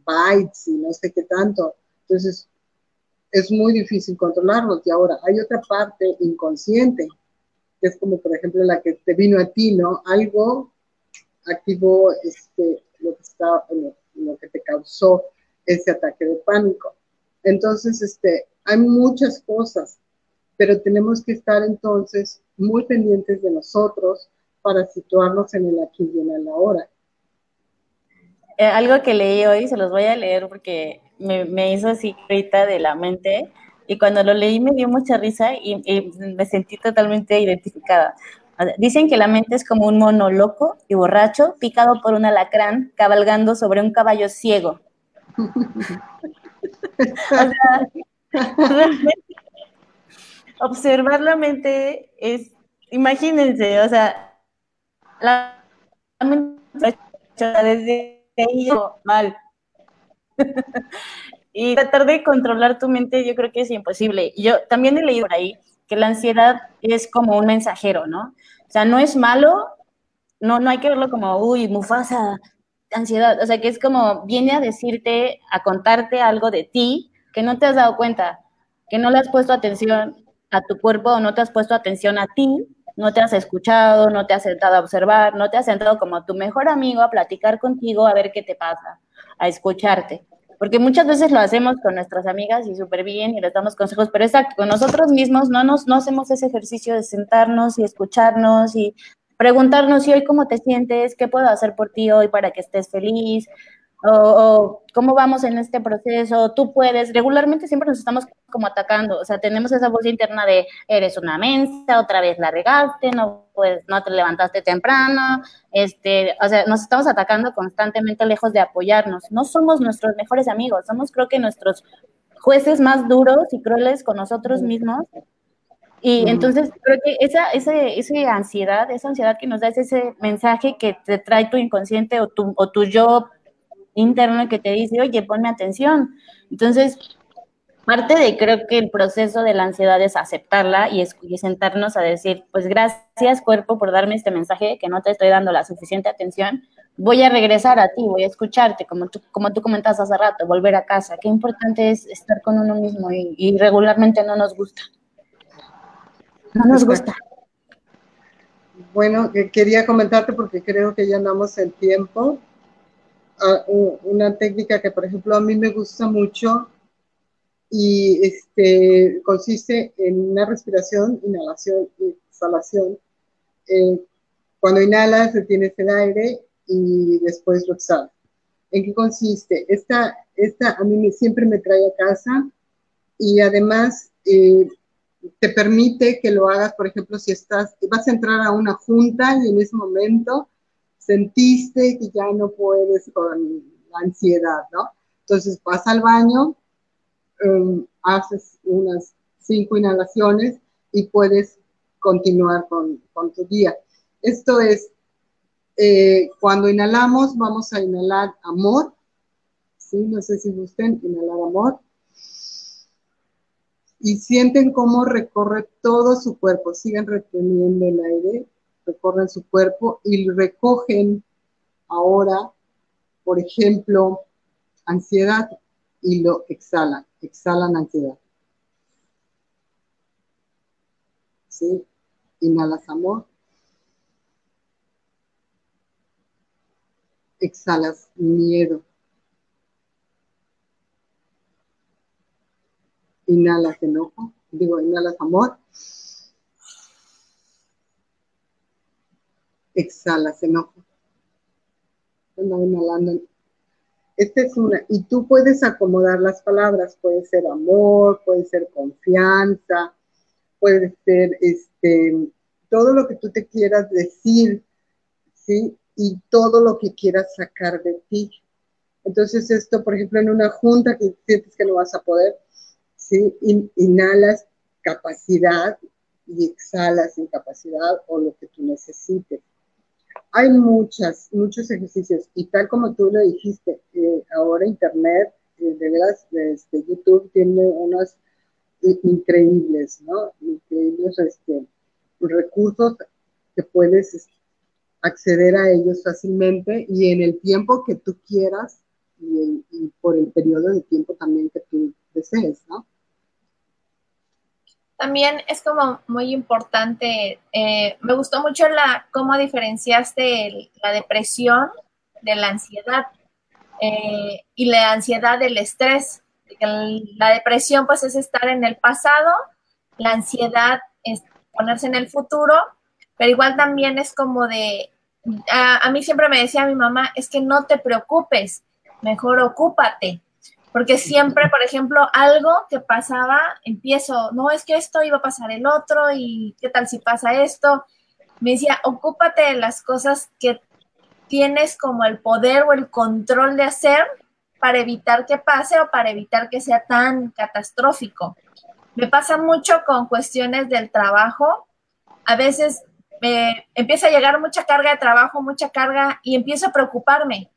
bytes y no sé qué tanto. Entonces, es muy difícil controlarlos. Y ahora, hay otra parte inconsciente, que es como, por ejemplo, la que te vino a ti, ¿no? Algo activó este, lo que está, lo que te causó ese ataque de pánico. Entonces, este, hay muchas cosas, pero tenemos que estar entonces muy pendientes de nosotros para situarnos en el aquí y en el ahora. Eh, algo que leí hoy, se los voy a leer porque me, hizo así ahorita de la mente y cuando lo leí me dio mucha risa y, y me sentí totalmente identificada. Dicen que la mente es como un mono loco y borracho picado por un alacrán cabalgando sobre un caballo ciego. observar la mente es, imagínense, o sea, la mente desde ahí mal. y tratar de controlar tu mente yo creo que es imposible. Yo también he leído por ahí que la ansiedad es como un mensajero, ¿no? O sea, no es malo, no, no hay que verlo como, uy, Mufasa, ansiedad, o sea, que es como, viene a decirte, a contarte algo de ti que no te has dado cuenta, que no le has puesto atención a tu cuerpo no te has puesto atención a ti, no te has escuchado, no te has sentado a observar, no te has sentado como tu mejor amigo a platicar contigo, a ver qué te pasa, a escucharte porque muchas veces lo hacemos con nuestras amigas y súper bien y les damos consejos, pero exacto, con nosotros mismos no, nos, no hacemos ese ejercicio de sentarnos y escucharnos y preguntarnos, ¿y hoy cómo te sientes? ¿Qué puedo hacer por ti hoy para que estés feliz? o, cómo vamos en este proceso, tú puedes, regularmente siempre nos estamos como atacando, o sea, tenemos esa voz interna de eres una mensa, otra vez la regaste, no, pues, no te levantaste temprano, este, o sea, nos estamos atacando constantemente lejos de apoyarnos, no somos nuestros mejores amigos, somos creo que nuestros jueces más duros y crueles con nosotros mismos. Y entonces creo que esa, esa, esa ansiedad, esa ansiedad que nos da es ese mensaje que te trae tu inconsciente o tu, o tu yo interno que te dice, oye, ponme atención. Entonces, parte de creo que el proceso de la ansiedad es aceptarla y, sentarnos a decir, pues gracias cuerpo por darme este mensaje que no te estoy dando la suficiente atención. Voy a regresar a ti, voy a escucharte, como tú, como tú comentas hace rato, volver a casa. Qué importante es estar con uno mismo y, y regularmente no nos gusta. No nos gusta. Bueno, quería comentarte porque creo que ya andamos en tiempo una técnica que, por ejemplo, a mí me gusta mucho y este, consiste en una respiración, inhalación y exhalación. Eh, cuando inhalas, retienes el aire y después lo exhalas. ¿En qué consiste? Esta, esta a mí siempre me trae a casa y además eh, te permite que lo hagas, por ejemplo, si estás, vas a entrar a una junta y en ese momento sentiste que ya no puedes con la ansiedad, ¿no? Entonces vas al baño, em, haces unas cinco inhalaciones y puedes continuar con, tu día. Esto es, eh, cuando inhalamos, vamos a inhalar amor, ¿sí? No sé si gusten inhalar amor. Y sienten cómo recorre todo su cuerpo, siguen reteniendo el aire recorren su cuerpo y recogen ahora, por ejemplo, ansiedad y lo exhalan, exhalan ansiedad. ¿Sí? Inhalas amor. Exhalas miedo. Inhalas enojo, digo, inhalas amor. Exhalas enojo. Inhalando. Esta es una, y tú puedes acomodar las palabras, puede ser amor, puede ser confianza, puede ser este, todo lo que tú te quieras decir, ¿sí? Y todo lo que quieras sacar de ti. Entonces esto, por ejemplo, en una junta que sientes que no vas a poder, ¿sí? Inhalas capacidad y exhalas incapacidad o lo que tú necesites. Hay muchas, muchos ejercicios y tal como tú lo dijiste, eh, ahora Internet, eh, de veras, este, YouTube tiene unos increíbles, ¿no? Increíbles este, recursos que puedes acceder a ellos fácilmente y en el tiempo que tú quieras y, y por el periodo de tiempo también que tú desees, ¿no? También es como muy importante, eh, me gustó mucho la cómo diferenciaste la depresión de la ansiedad eh, y la ansiedad del estrés. La depresión pues es estar en el pasado, la ansiedad es ponerse en el futuro, pero igual también es como de, a mí siempre me decía mi mamá, es que no te preocupes, mejor ocúpate. Porque siempre, por ejemplo, algo que pasaba, empiezo, no es que esto iba a pasar el otro y qué tal si pasa esto. Me decía, ocúpate de las cosas que tienes como el poder o el control de hacer para evitar que pase o para evitar que sea tan catastrófico. Me pasa mucho con cuestiones del trabajo. A veces me empieza a llegar mucha carga de trabajo, mucha carga y empiezo a preocuparme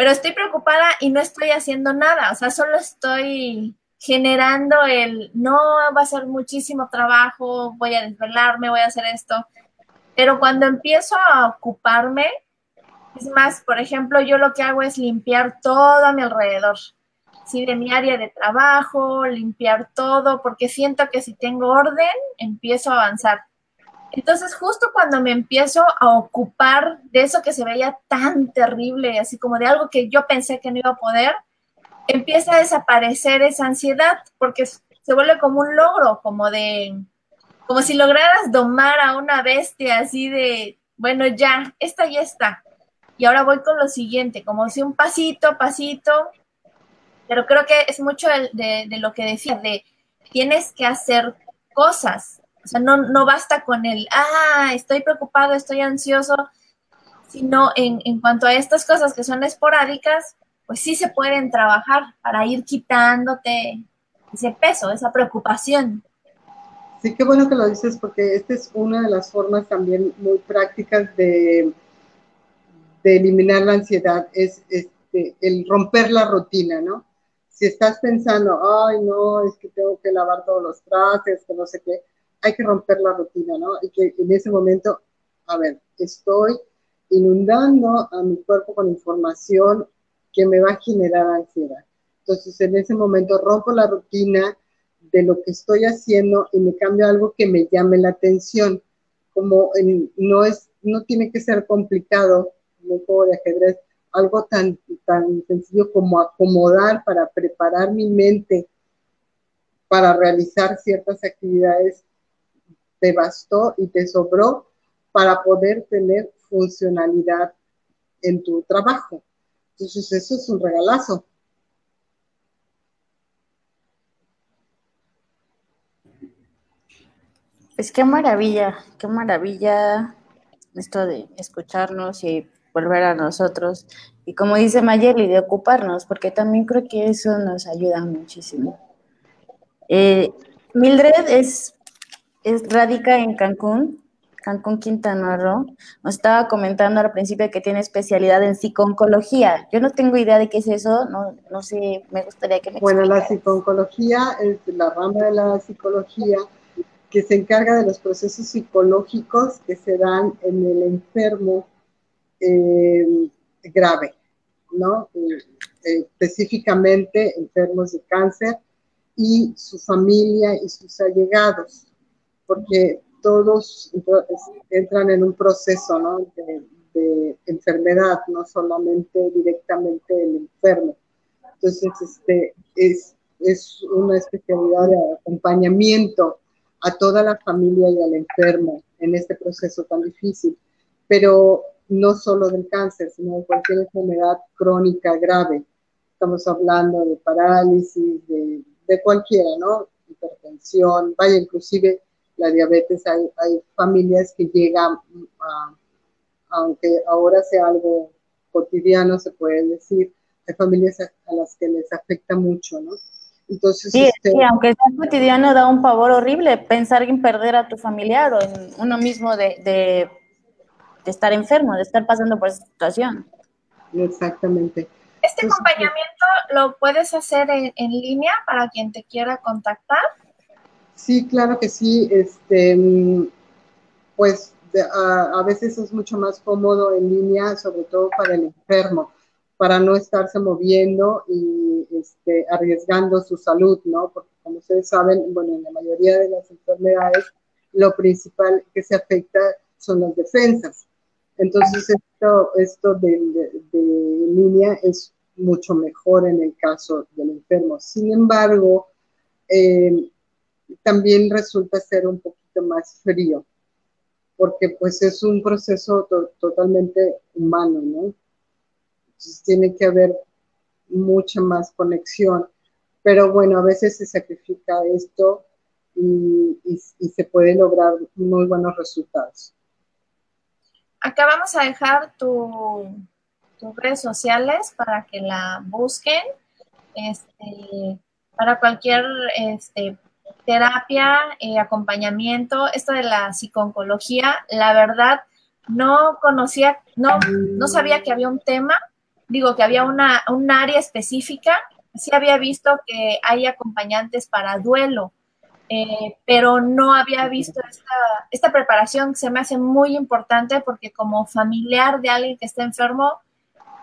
pero estoy preocupada y no estoy haciendo nada, o sea, solo estoy generando el, no va a ser muchísimo trabajo, voy a desvelarme, voy a hacer esto, pero cuando empiezo a ocuparme, es más, por ejemplo, yo lo que hago es limpiar todo a mi alrededor, sí, de mi área de trabajo, limpiar todo, porque siento que si tengo orden, empiezo a avanzar. Entonces, justo cuando me empiezo a ocupar de eso que se veía tan terrible, así como de algo que yo pensé que no iba a poder, empieza a desaparecer esa ansiedad, porque se vuelve como un logro, como de, como si lograras domar a una bestia así de, bueno, ya, esta ya está. Y ahora voy con lo siguiente, como si un pasito, pasito, pero creo que es mucho de, de lo que decía, de tienes que hacer cosas, o sea, no, no basta con el, ah, estoy preocupado, estoy ansioso, sino en, en cuanto a estas cosas que son esporádicas, pues sí se pueden trabajar para ir quitándote ese peso, esa preocupación. Sí, qué bueno que lo dices porque esta es una de las formas también muy prácticas de, de eliminar la ansiedad, es este, el romper la rutina, ¿no? Si estás pensando, ay, no, es que tengo que lavar todos los trastes, que no sé qué, hay que romper la rutina, ¿no? Y que en ese momento, a ver, estoy inundando a mi cuerpo con información que me va a generar ansiedad. Entonces, en ese momento rompo la rutina de lo que estoy haciendo y me cambio algo que me llame la atención. Como no es, no tiene que ser complicado, un juego de ajedrez, algo tan, tan sencillo como acomodar para preparar mi mente para realizar ciertas actividades te bastó y te sobró para poder tener funcionalidad en tu trabajo. Entonces, eso es un regalazo. Pues qué maravilla, qué maravilla esto de escucharnos y volver a nosotros. Y como dice Mayeli, de ocuparnos, porque también creo que eso nos ayuda muchísimo. Eh, Mildred es es, radica en Cancún, Cancún, Quintana Roo. Nos estaba comentando al principio que tiene especialidad en psiconcología. Yo no tengo idea de qué es eso, no, no sé, me gustaría que me Bueno, la psiconcología es la rama de la psicología que se encarga de los procesos psicológicos que se dan en el enfermo eh, grave, ¿no? Eh, específicamente enfermos de cáncer y su familia y sus allegados, porque todos entran en un proceso ¿no? de, de, enfermedad, no solamente directamente el enfermo. Entonces, este, es, es una especialidad de acompañamiento a toda la familia y al enfermo en este proceso tan difícil, pero no solo del cáncer, sino de cualquier enfermedad crónica grave. Estamos hablando de parálisis, de, de cualquiera, ¿no? Hipertensión, vaya, inclusive la diabetes, hay, hay familias que llegan, a, aunque ahora sea algo cotidiano, se puede decir, hay familias a, las que les afecta mucho, ¿no? Entonces, sí, este, sí, aunque sea cotidiano, da un pavor horrible pensar en perder a tu familiar o en uno mismo de, de, de estar enfermo, de estar pasando por esa situación. Exactamente. ¿Este acompañamiento lo puedes hacer en, en, línea para quien te quiera contactar? Sí, claro que sí. Este, pues a, a, veces es mucho más cómodo en línea, sobre todo para el enfermo, para no estarse moviendo y este, arriesgando su salud, ¿no? Porque como ustedes saben, bueno, en la mayoría de las enfermedades, lo principal que se afecta son las defensas. Entonces, esto, esto de, de, de, línea es mucho mejor en el caso del enfermo. Sin embargo, eh, también resulta ser un poquito más frío, porque pues es un proceso to totalmente humano, ¿no? Entonces tiene que haber mucha más conexión, pero bueno, a veces se sacrifica esto y, y, y se puede lograr muy buenos resultados. Acá vamos a dejar tu, tus redes sociales para que la busquen. Este, para cualquier este, terapia, eh, acompañamiento, esto de la psiconcología, la verdad no conocía, no, no sabía que había un tema, digo que había una, un área específica, sí había visto que hay acompañantes para duelo, eh, pero no había visto esta, esta preparación. Se me hace muy importante porque como familiar de alguien que está enfermo,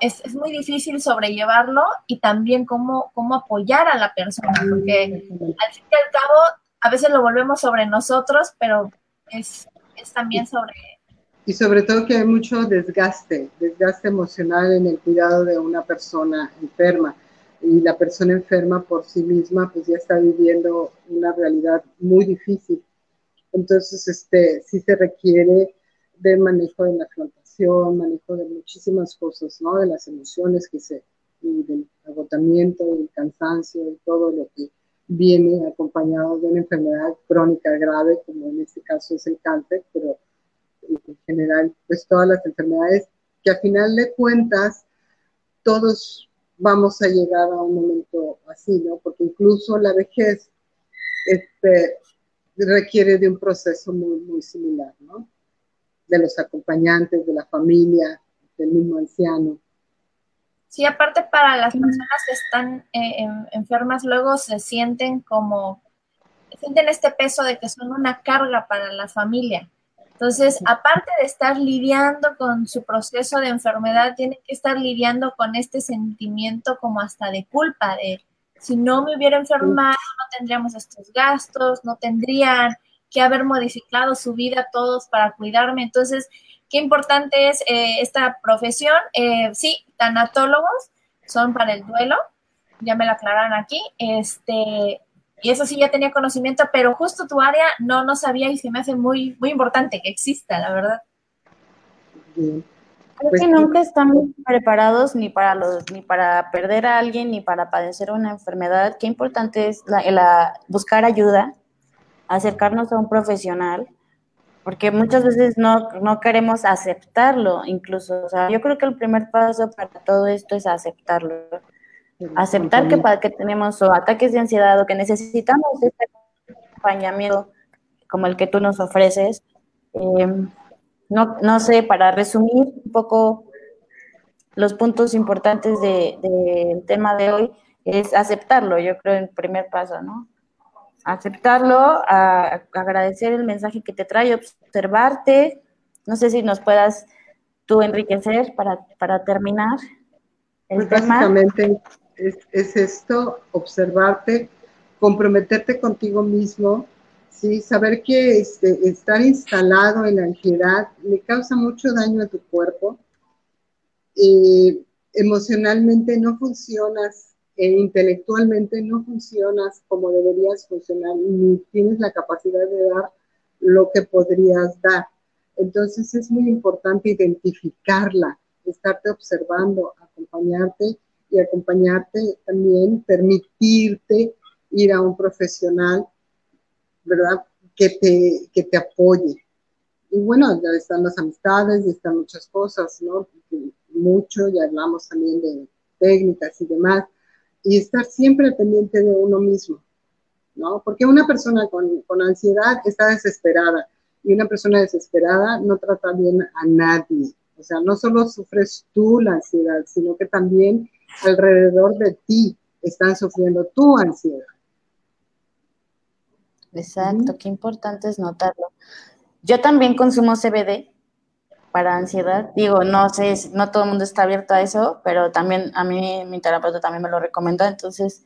es, es, muy difícil sobrellevarlo y también cómo, cómo apoyar a la persona, porque al fin y al cabo a veces lo volvemos sobre nosotros, pero es, es también sobre... Y sobre todo que hay mucho desgaste, desgaste emocional en el cuidado de una persona enferma. Y la persona enferma por sí misma pues ya está viviendo una realidad muy difícil. Entonces, este, sí se requiere de manejo de la afrontación, manejo de muchísimas cosas, ¿no? De las emociones que se, y del agotamiento, del cansancio y todo lo que viene acompañado de una enfermedad crónica grave, como en este caso es el cáncer, pero en general, pues todas las enfermedades que a final de cuentas todos vamos a llegar a un momento así, ¿no? Porque incluso la vejez este, requiere de un proceso muy, muy similar, ¿no? De los acompañantes, de la familia, del mismo anciano. Sí, aparte para las personas que están eh, enfermas, luego se sienten como, sienten este peso de que son una carga para la familia. Entonces, aparte de estar lidiando con su proceso de enfermedad, tienen que estar lidiando con este sentimiento como hasta de culpa, de si no me hubiera enfermado, no tendríamos estos gastos, no tendrían que haber modificado su vida todos para cuidarme. Entonces, qué importante es eh, esta profesión. Eh, sí, tanatólogos son para el duelo, ya me lo aclararon aquí. Este, y eso sí ya tenía conocimiento, pero justo tu área no, no sabía y se me hace muy, muy importante que exista, la verdad. Creo que nunca estamos preparados ni para los, ni para perder a alguien, ni para padecer una enfermedad. Qué importante es la, la buscar ayuda, acercarnos a un profesional porque muchas veces no, no queremos aceptarlo incluso. O sea, yo creo que el primer paso para todo esto es aceptarlo. Aceptar que, que tenemos o ataques de ansiedad o que necesitamos este acompañamiento como el que tú nos ofreces. Eh, no, no sé, para resumir un poco los puntos importantes del de, tema de hoy, es aceptarlo, yo creo, el primer paso, ¿no? Aceptarlo, a, agradecer el mensaje que te trae, observarte. No sé si nos puedas tú enriquecer para, para terminar el pues Básicamente es, es, esto, observarte, comprometerte contigo mismo, ¿sí? saber que este, estar instalado en la ansiedad le causa mucho daño a tu cuerpo. Eh, emocionalmente no funcionas e intelectualmente no funcionas como deberías funcionar ni tienes la capacidad de dar lo que podrías dar. Entonces es muy importante identificarla, estarte observando, acompañarte y acompañarte también, permitirte ir a un profesional, ¿verdad? Que te, que te apoye. Y bueno, ya están las amistades, y están muchas cosas, ¿no? Mucho, ya hablamos también de técnicas y demás, y estar siempre pendiente de uno mismo, ¿no? Porque una persona con, con ansiedad está desesperada y una persona desesperada no trata bien a nadie. O sea, no solo sufres tú la ansiedad, sino que también alrededor de ti están sufriendo tu ansiedad. Exacto, qué importante es notarlo. Yo también consumo CBD para ansiedad. Digo, no sé, no todo el mundo está abierto a eso, pero también a mí mi terapeuta también me lo recomendó. Entonces,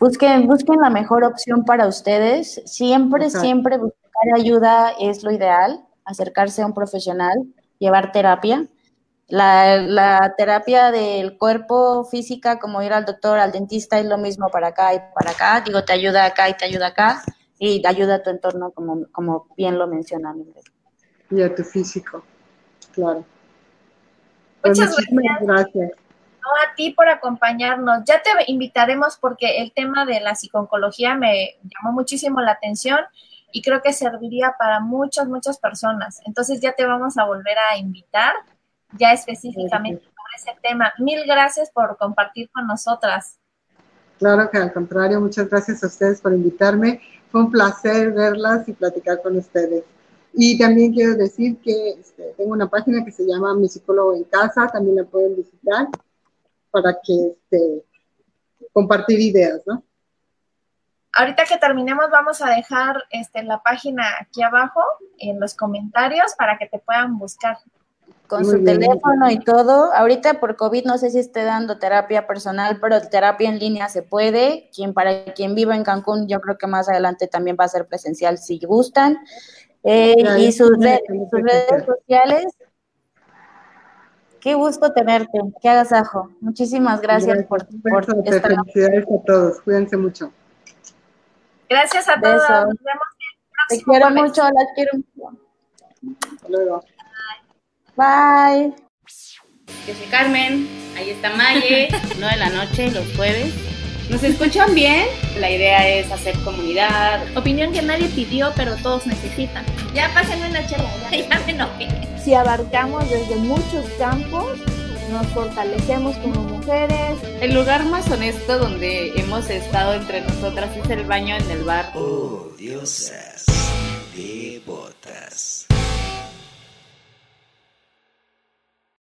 busquen, busquen la mejor opción para ustedes. Siempre, siempre buscar ayuda es lo ideal, acercarse a un profesional, llevar terapia. La, la, terapia del cuerpo física, como ir al doctor, al dentista, es lo mismo para acá y para acá. Digo, te ayuda acá y te ayuda acá y ayuda a tu entorno, como, como bien lo menciona y a tu físico, claro. Muchas gracias. a ti por acompañarnos. Ya te invitaremos porque el tema de la psicología me llamó muchísimo la atención y creo que serviría para muchas, muchas personas. Entonces ya te vamos a volver a invitar ya específicamente para ese tema. Mil gracias por compartir con nosotras. Claro que al contrario, muchas gracias a ustedes por invitarme. Fue un placer verlas y platicar con ustedes. Y también quiero decir que este, tengo una página que se llama Mi Psicólogo en Casa, también la pueden visitar para que este, compartir ideas, ¿no? Ahorita que terminemos vamos a dejar este, la página aquí abajo en los comentarios para que te puedan buscar. Con su teléfono y todo. Ahorita por COVID no sé si esté dando terapia personal, pero terapia en línea se puede. Quien para quien viva en Cancún, yo creo que más adelante también va a ser presencial si gustan. Eh, y sus, redes sociales. Qué gusto tenerte, qué agasajo. Muchísimas gracias, por, por estar. Felicidades a todos, cuídense mucho. Gracias a todos. Nos vemos Te quiero mucho, las quiero mucho. Hasta luego. Bye. Yo soy Carmen, ahí está Maye, 9 de la noche, los jueves. ¿Nos escuchan bien? La idea es hacer comunidad. Opinión que nadie pidió, pero todos necesitan. Ya pásenme una chela, ya, ya me enojé. Si abarcamos desde muchos campos, nos fortalecemos como mujeres. El lugar más honesto donde hemos estado entre nosotras es el baño en el bar. Oh, diosas, botas.